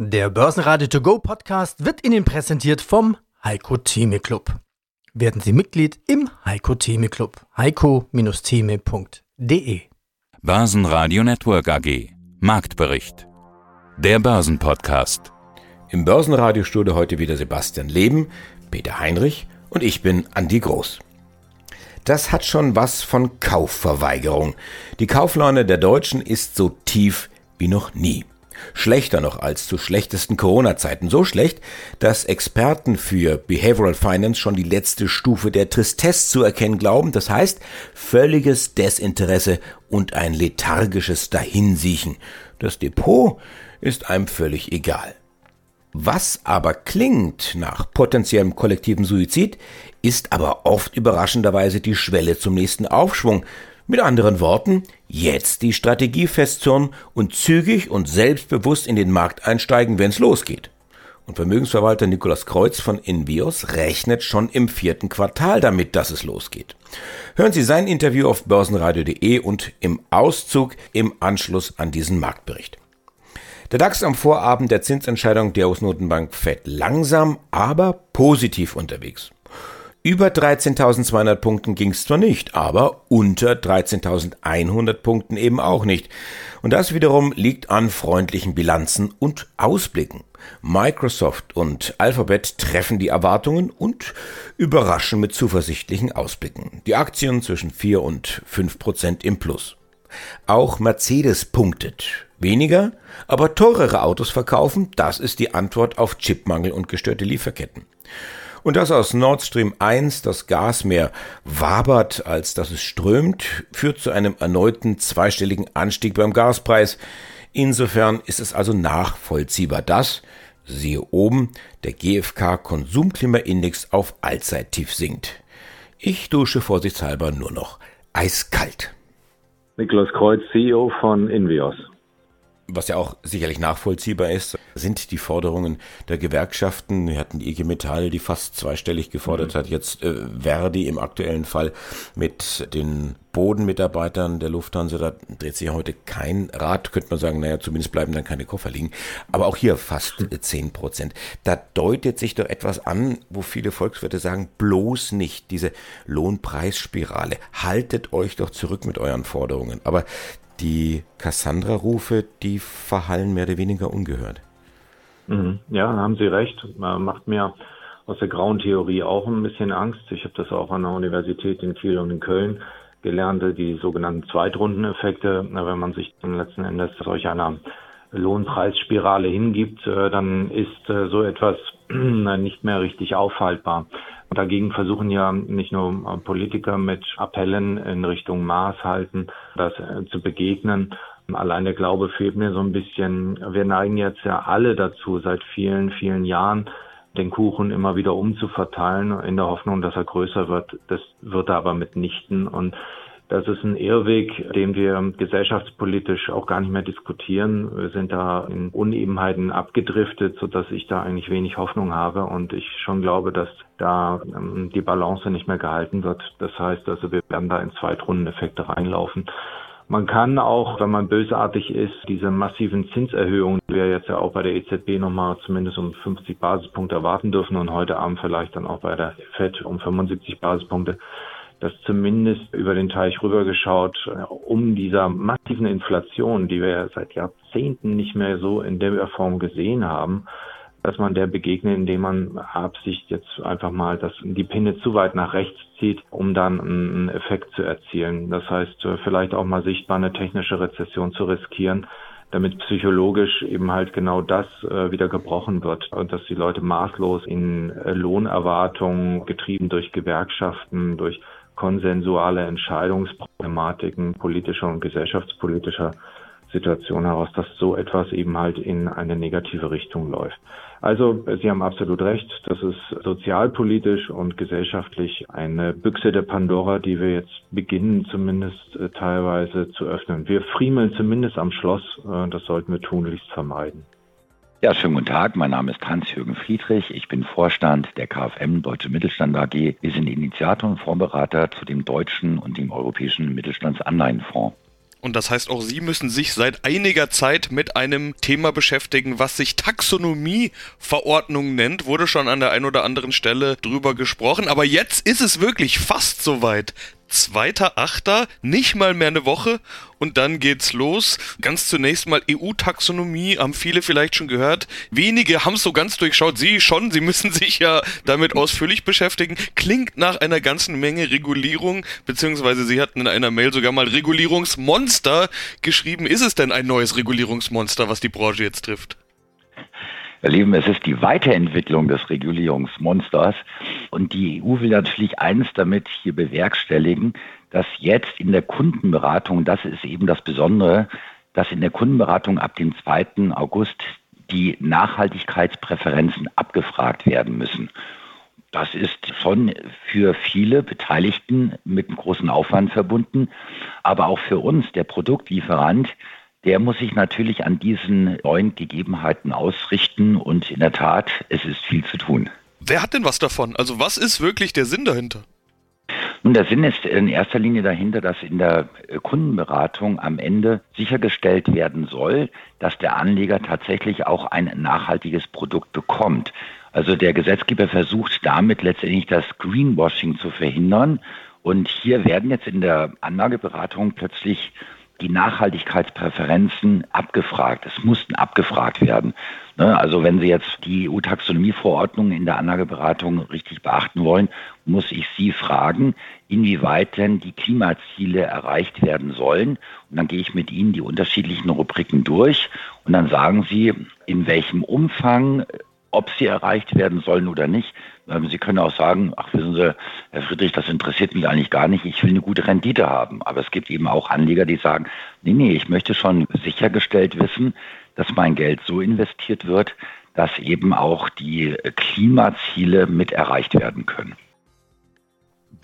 Der Börsenradio To Go Podcast wird Ihnen präsentiert vom Heiko Theme Club. Werden Sie Mitglied im Heiko Theme Club. heiko-theme.de Börsenradio Network AG Marktbericht Der Börsenpodcast Im Börsenradiostudio heute wieder Sebastian Leben, Peter Heinrich und ich bin Andi Groß. Das hat schon was von Kaufverweigerung. Die Kauflaune der Deutschen ist so tief wie noch nie. Schlechter noch als zu schlechtesten Corona-Zeiten. So schlecht, dass Experten für Behavioral Finance schon die letzte Stufe der Tristesse zu erkennen glauben. Das heißt, völliges Desinteresse und ein lethargisches Dahinsiechen. Das Depot ist einem völlig egal. Was aber klingt nach potenziellem kollektiven Suizid, ist aber oft überraschenderweise die Schwelle zum nächsten Aufschwung, mit anderen Worten, jetzt die Strategie festzurren und zügig und selbstbewusst in den Markt einsteigen, wenn's losgeht. Und Vermögensverwalter Nikolaus Kreuz von Invios rechnet schon im vierten Quartal damit, dass es losgeht. Hören Sie sein Interview auf börsenradio.de und im Auszug im Anschluss an diesen Marktbericht. Der DAX am Vorabend der Zinsentscheidung der US-Notenbank Fed langsam, aber positiv unterwegs. Über 13.200 Punkten ging es zwar nicht, aber unter 13.100 Punkten eben auch nicht. Und das wiederum liegt an freundlichen Bilanzen und Ausblicken. Microsoft und Alphabet treffen die Erwartungen und überraschen mit zuversichtlichen Ausblicken. Die Aktien zwischen 4 und 5 Prozent im Plus. Auch Mercedes punktet. Weniger, aber teurere Autos verkaufen, das ist die Antwort auf Chipmangel und gestörte Lieferketten. Und dass aus Nord Stream 1 das Gas mehr wabert, als dass es strömt, führt zu einem erneuten zweistelligen Anstieg beim Gaspreis. Insofern ist es also nachvollziehbar, dass, siehe oben, der GfK Konsumklimaindex auf Allzeittief sinkt. Ich dusche vorsichtshalber nur noch eiskalt. Niklas Kreuz, CEO von Invios was ja auch sicherlich nachvollziehbar ist, sind die Forderungen der Gewerkschaften. Wir hatten die IG Metall, die fast zweistellig gefordert mhm. hat, jetzt äh, Verdi im aktuellen Fall mit den Bodenmitarbeitern der Lufthansa, da dreht sich ja heute kein Rad, könnte man sagen, naja, zumindest bleiben dann keine Koffer liegen. Aber auch hier fast zehn Prozent. Da deutet sich doch etwas an, wo viele Volkswirte sagen, bloß nicht diese Lohnpreisspirale. Haltet euch doch zurück mit euren Forderungen. Aber die Cassandra-Rufe, die verhallen mehr oder weniger ungehört. Mhm. Ja, haben Sie recht. Man macht mir aus der grauen Theorie auch ein bisschen Angst. Ich habe das auch an der Universität in Kiel und in Köln gelernt, die sogenannten Zweitrundeneffekte. Wenn man sich dann letzten Endes solch einer Lohnpreisspirale hingibt, äh, dann ist äh, so etwas nicht mehr richtig aufhaltbar. Dagegen versuchen ja nicht nur Politiker mit Appellen in Richtung Maß halten, das äh, zu begegnen. Allein der Glaube fehlt mir so ein bisschen. Wir neigen jetzt ja alle dazu, seit vielen, vielen Jahren den Kuchen immer wieder umzuverteilen, in der Hoffnung, dass er größer wird. Das wird er aber mitnichten. Und das ist ein Irrweg, den wir gesellschaftspolitisch auch gar nicht mehr diskutieren. Wir sind da in Unebenheiten abgedriftet, sodass ich da eigentlich wenig Hoffnung habe und ich schon glaube, dass da ähm, die Balance nicht mehr gehalten wird. Das heißt also, wir werden da in Zweitrundeneffekte reinlaufen. Man kann auch, wenn man bösartig ist, diese massiven Zinserhöhungen, die wir jetzt ja auch bei der EZB nochmal zumindest um 50 Basispunkte erwarten dürfen und heute Abend vielleicht dann auch bei der FED um 75 Basispunkte, dass zumindest über den Teich rübergeschaut, äh, um dieser massiven Inflation, die wir seit Jahrzehnten nicht mehr so in der Form gesehen haben, dass man der begegnet, indem man Absicht jetzt einfach mal das, die Pinne zu weit nach rechts zieht, um dann einen Effekt zu erzielen. Das heißt, äh, vielleicht auch mal sichtbar eine technische Rezession zu riskieren, damit psychologisch eben halt genau das äh, wieder gebrochen wird und dass die Leute maßlos in äh, Lohnerwartungen getrieben durch Gewerkschaften, durch konsensuale Entscheidungsproblematiken politischer und gesellschaftspolitischer Situation heraus, dass so etwas eben halt in eine negative Richtung läuft. Also Sie haben absolut recht, das ist sozialpolitisch und gesellschaftlich eine Büchse der Pandora, die wir jetzt beginnen zumindest äh, teilweise zu öffnen. Wir friemeln zumindest am Schloss, äh, das sollten wir tunlichst vermeiden. Ja, schönen guten Tag. Mein Name ist Hans-Jürgen Friedrich. Ich bin Vorstand der KfM Deutsche Mittelstand AG. Wir sind Initiator und Fondsberater zu dem deutschen und dem europäischen Mittelstandsanleihenfonds. Und das heißt, auch Sie müssen sich seit einiger Zeit mit einem Thema beschäftigen, was sich Taxonomieverordnung nennt. Wurde schon an der einen oder anderen Stelle drüber gesprochen. Aber jetzt ist es wirklich fast soweit. 2.8., nicht mal mehr eine Woche und dann geht's los. Ganz zunächst mal EU-Taxonomie, haben viele vielleicht schon gehört. Wenige haben es so ganz durchschaut. Sie schon, sie müssen sich ja damit ausführlich beschäftigen. Klingt nach einer ganzen Menge Regulierung, beziehungsweise Sie hatten in einer Mail sogar mal Regulierungsmonster geschrieben. Ist es denn ein neues Regulierungsmonster, was die Branche jetzt trifft? Ihr Lieben, es ist die Weiterentwicklung des Regulierungsmonsters. Und die EU will natürlich eins damit hier bewerkstelligen, dass jetzt in der Kundenberatung, das ist eben das Besondere, dass in der Kundenberatung ab dem 2. August die Nachhaltigkeitspräferenzen abgefragt werden müssen. Das ist schon für viele Beteiligten mit einem großen Aufwand verbunden, aber auch für uns, der Produktlieferant, der muss sich natürlich an diesen neuen Gegebenheiten ausrichten und in der Tat, es ist viel zu tun. Wer hat denn was davon? Also was ist wirklich der Sinn dahinter? Nun, der Sinn ist in erster Linie dahinter, dass in der Kundenberatung am Ende sichergestellt werden soll, dass der Anleger tatsächlich auch ein nachhaltiges Produkt bekommt. Also der Gesetzgeber versucht damit letztendlich das Greenwashing zu verhindern. Und hier werden jetzt in der Anlageberatung plötzlich die Nachhaltigkeitspräferenzen abgefragt. Es mussten abgefragt werden. Ne, also wenn Sie jetzt die EU-Taxonomieverordnung in der Anlageberatung richtig beachten wollen, muss ich Sie fragen, inwieweit denn die Klimaziele erreicht werden sollen. Und dann gehe ich mit Ihnen die unterschiedlichen Rubriken durch und dann sagen Sie, in welchem Umfang ob sie erreicht werden sollen oder nicht. Ähm, sie können auch sagen, ach wissen Sie, Herr Friedrich, das interessiert mich eigentlich gar nicht, ich will eine gute Rendite haben. Aber es gibt eben auch Anleger, die sagen, nee, nee, ich möchte schon sichergestellt wissen, dass mein Geld so investiert wird, dass eben auch die Klimaziele mit erreicht werden können.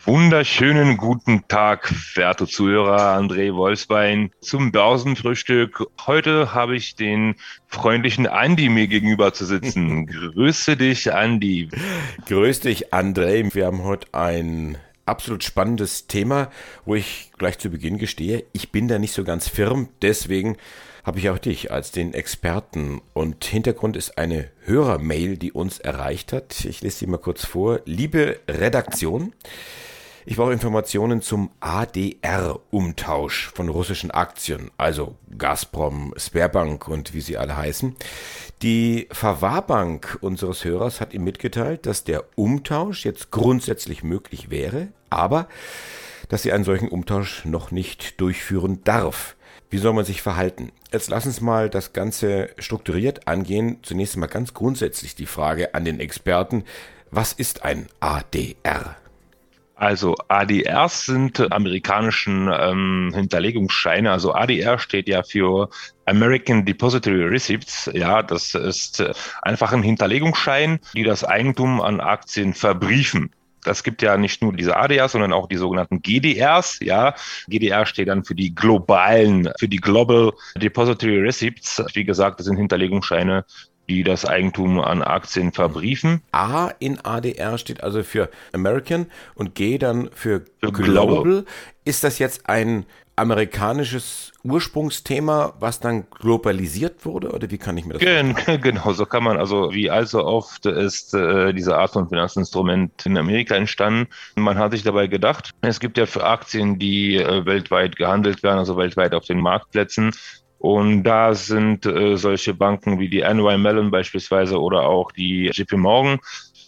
Wunderschönen guten Tag, werte Zuhörer, André Wolfsbein zum Börsenfrühstück. Heute habe ich den freundlichen Andi mir gegenüber zu sitzen. Grüße dich, Andi. Grüß dich, André. Wir haben heute ein absolut spannendes Thema, wo ich gleich zu Beginn gestehe, ich bin da nicht so ganz firm, deswegen habe ich auch dich als den Experten. Und Hintergrund ist eine Hörermail, die uns erreicht hat. Ich lese sie mal kurz vor. Liebe Redaktion, ich brauche Informationen zum ADR-Umtausch von russischen Aktien, also Gazprom, Sperrbank und wie sie alle heißen. Die Verwahrbank unseres Hörers hat ihm mitgeteilt, dass der Umtausch jetzt grundsätzlich möglich wäre, aber dass sie einen solchen Umtausch noch nicht durchführen darf. Wie soll man sich verhalten? Jetzt lass uns mal das Ganze strukturiert angehen. Zunächst mal ganz grundsätzlich die Frage an den Experten. Was ist ein ADR? Also ADRs sind amerikanischen ähm, Hinterlegungsscheine. Also ADR steht ja für American Depository Receipts. Ja, das ist äh, einfach ein Hinterlegungsschein, die das Eigentum an Aktien verbriefen. Das gibt ja nicht nur diese ADRs, sondern auch die sogenannten GDRs. Ja, GDR steht dann für die globalen, für die Global Depository Receipts. Wie gesagt, das sind Hinterlegungsscheine die das Eigentum an Aktien verbriefen. A in ADR steht also für American und G dann für, für Global. Global. Ist das jetzt ein amerikanisches Ursprungsthema, was dann globalisiert wurde oder wie kann ich mir das Gen, Genau, so kann man, also wie allzu oft ist äh, diese Art von Finanzinstrument in Amerika entstanden. Man hat sich dabei gedacht, es gibt ja für Aktien, die äh, weltweit gehandelt werden, also weltweit auf den Marktplätzen, und da sind äh, solche Banken wie die NY Mellon beispielsweise oder auch die JP Morgan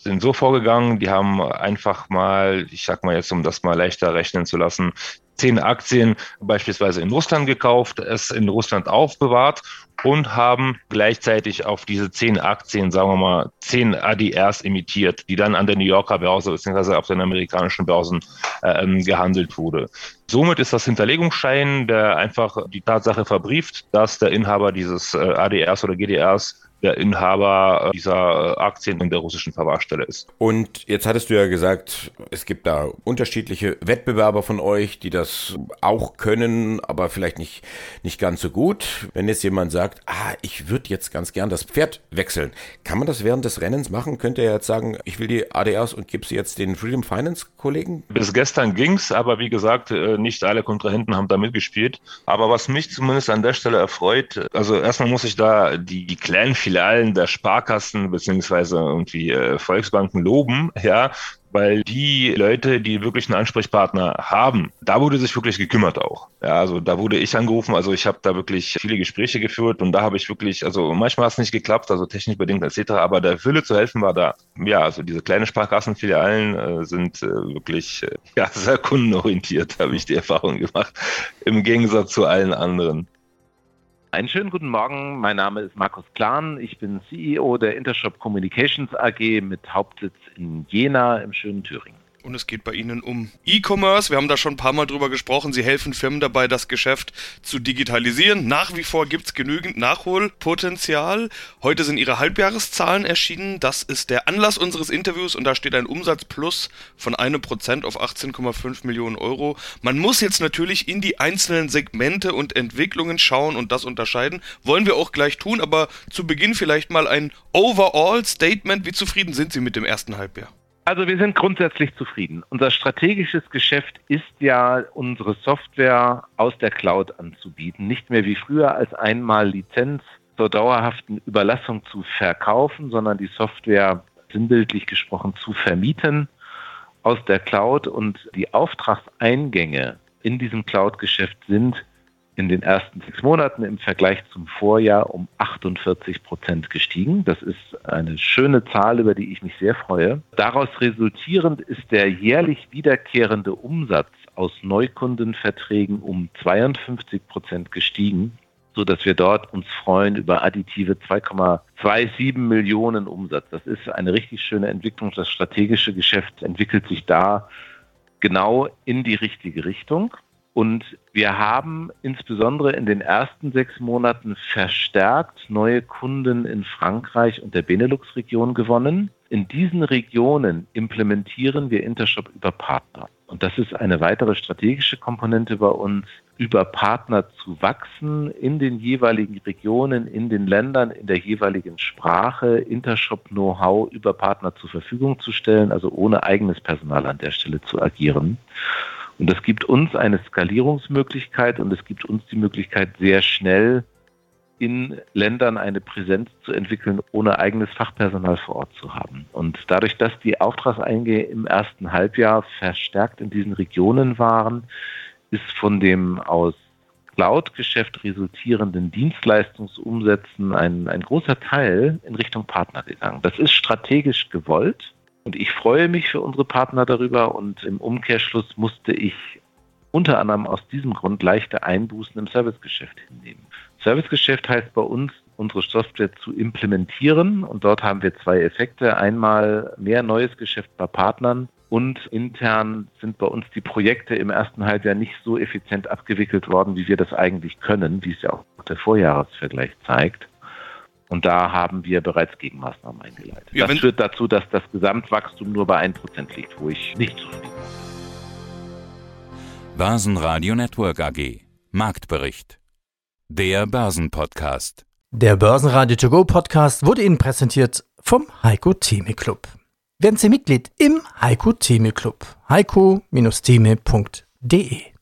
sind so vorgegangen, die haben einfach mal, ich sag mal jetzt, um das mal leichter rechnen zu lassen, zehn Aktien beispielsweise in Russland gekauft, es in Russland aufbewahrt und haben gleichzeitig auf diese zehn Aktien, sagen wir mal, zehn ADRs emittiert, die dann an der New Yorker Börse bzw. auf den amerikanischen Börsen äh, gehandelt wurde. Somit ist das Hinterlegungsschein, der einfach die Tatsache verbrieft, dass der Inhaber dieses äh, ADRs oder GDRs der Inhaber dieser Aktien in der russischen Verwahrstelle ist. Und jetzt hattest du ja gesagt, es gibt da unterschiedliche Wettbewerber von euch, die das auch können, aber vielleicht nicht, nicht ganz so gut. Wenn jetzt jemand sagt, ah, ich würde jetzt ganz gern das Pferd wechseln, kann man das während des Rennens machen? Könnte er jetzt sagen, ich will die ADRs und gebe sie jetzt den Freedom Finance Kollegen? Bis gestern ging's, aber wie gesagt, äh, nicht alle Kontrahenten haben da mitgespielt. Aber was mich zumindest an der Stelle erfreut, also erstmal muss ich da die, die kleinen Filialen der Sparkassen beziehungsweise irgendwie äh, Volksbanken loben, ja, weil die Leute, die wirklich einen Ansprechpartner haben, da wurde sich wirklich gekümmert auch. Ja, also da wurde ich angerufen, also ich habe da wirklich viele Gespräche geführt und da habe ich wirklich, also manchmal hat es nicht geklappt, also technisch bedingt etc., aber der Wille zu helfen war da. Ja, also diese kleinen Sparkassenfilialen äh, sind äh, wirklich äh, ja, sehr kundenorientiert, habe ich die Erfahrung gemacht, im Gegensatz zu allen anderen. Einen schönen guten Morgen. Mein Name ist Markus Klahn. Ich bin CEO der Intershop Communications AG mit Hauptsitz in Jena im schönen Thüringen und es geht bei Ihnen um E-Commerce. Wir haben da schon ein paar Mal drüber gesprochen. Sie helfen Firmen dabei, das Geschäft zu digitalisieren. Nach wie vor gibt es genügend Nachholpotenzial. Heute sind Ihre Halbjahreszahlen erschienen. Das ist der Anlass unseres Interviews und da steht ein Umsatzplus von einem Prozent auf 18,5 Millionen Euro. Man muss jetzt natürlich in die einzelnen Segmente und Entwicklungen schauen und das unterscheiden. Wollen wir auch gleich tun, aber zu Beginn vielleicht mal ein Overall-Statement. Wie zufrieden sind Sie mit dem ersten Halbjahr? Also wir sind grundsätzlich zufrieden. Unser strategisches Geschäft ist ja, unsere Software aus der Cloud anzubieten. Nicht mehr wie früher als einmal Lizenz zur dauerhaften Überlassung zu verkaufen, sondern die Software sinnbildlich gesprochen zu vermieten aus der Cloud. Und die Auftragseingänge in diesem Cloud-Geschäft sind in den ersten sechs Monaten im Vergleich zum Vorjahr um 48 Prozent gestiegen. Das ist eine schöne Zahl, über die ich mich sehr freue. Daraus resultierend ist der jährlich wiederkehrende Umsatz aus Neukundenverträgen um 52 Prozent gestiegen so dass wir dort uns freuen über additive 2,27 Millionen Umsatz. Das ist eine richtig schöne Entwicklung. Das strategische Geschäft entwickelt sich da genau in die richtige Richtung. Und wir haben insbesondere in den ersten sechs Monaten verstärkt neue Kunden in Frankreich und der Benelux-Region gewonnen. In diesen Regionen implementieren wir Intershop über Partner. Und das ist eine weitere strategische Komponente bei uns, über Partner zu wachsen in den jeweiligen Regionen, in den Ländern, in der jeweiligen Sprache, Intershop-Know-how über Partner zur Verfügung zu stellen, also ohne eigenes Personal an der Stelle zu agieren. Und das gibt uns eine Skalierungsmöglichkeit und es gibt uns die Möglichkeit, sehr schnell in Ländern eine Präsenz zu entwickeln, ohne eigenes Fachpersonal vor Ort zu haben. Und dadurch, dass die Auftragseingänge im ersten Halbjahr verstärkt in diesen Regionen waren, ist von dem aus Cloud-Geschäft resultierenden Dienstleistungsumsätzen ein, ein großer Teil in Richtung Partner gegangen. Das ist strategisch gewollt und ich freue mich für unsere Partner darüber und im Umkehrschluss musste ich unter anderem aus diesem Grund leichte Einbußen im Servicegeschäft hinnehmen. Servicegeschäft heißt bei uns, unsere Software zu implementieren und dort haben wir zwei Effekte. Einmal mehr neues Geschäft bei Partnern und intern sind bei uns die Projekte im ersten Halbjahr nicht so effizient abgewickelt worden, wie wir das eigentlich können, wie es ja auch der Vorjahresvergleich zeigt. Und da haben wir bereits Gegenmaßnahmen eingeleitet. Ja, das führt dazu, dass das Gesamtwachstum nur bei 1% liegt, wo ich nicht zufrieden bin. Börsenradio Network AG. Marktbericht. Der Börsenpodcast. Der Börsenradio To Go Podcast wurde Ihnen präsentiert vom Heiko Theme Club. Werden Sie Mitglied im Heiko Theme Club. heiko-theme.de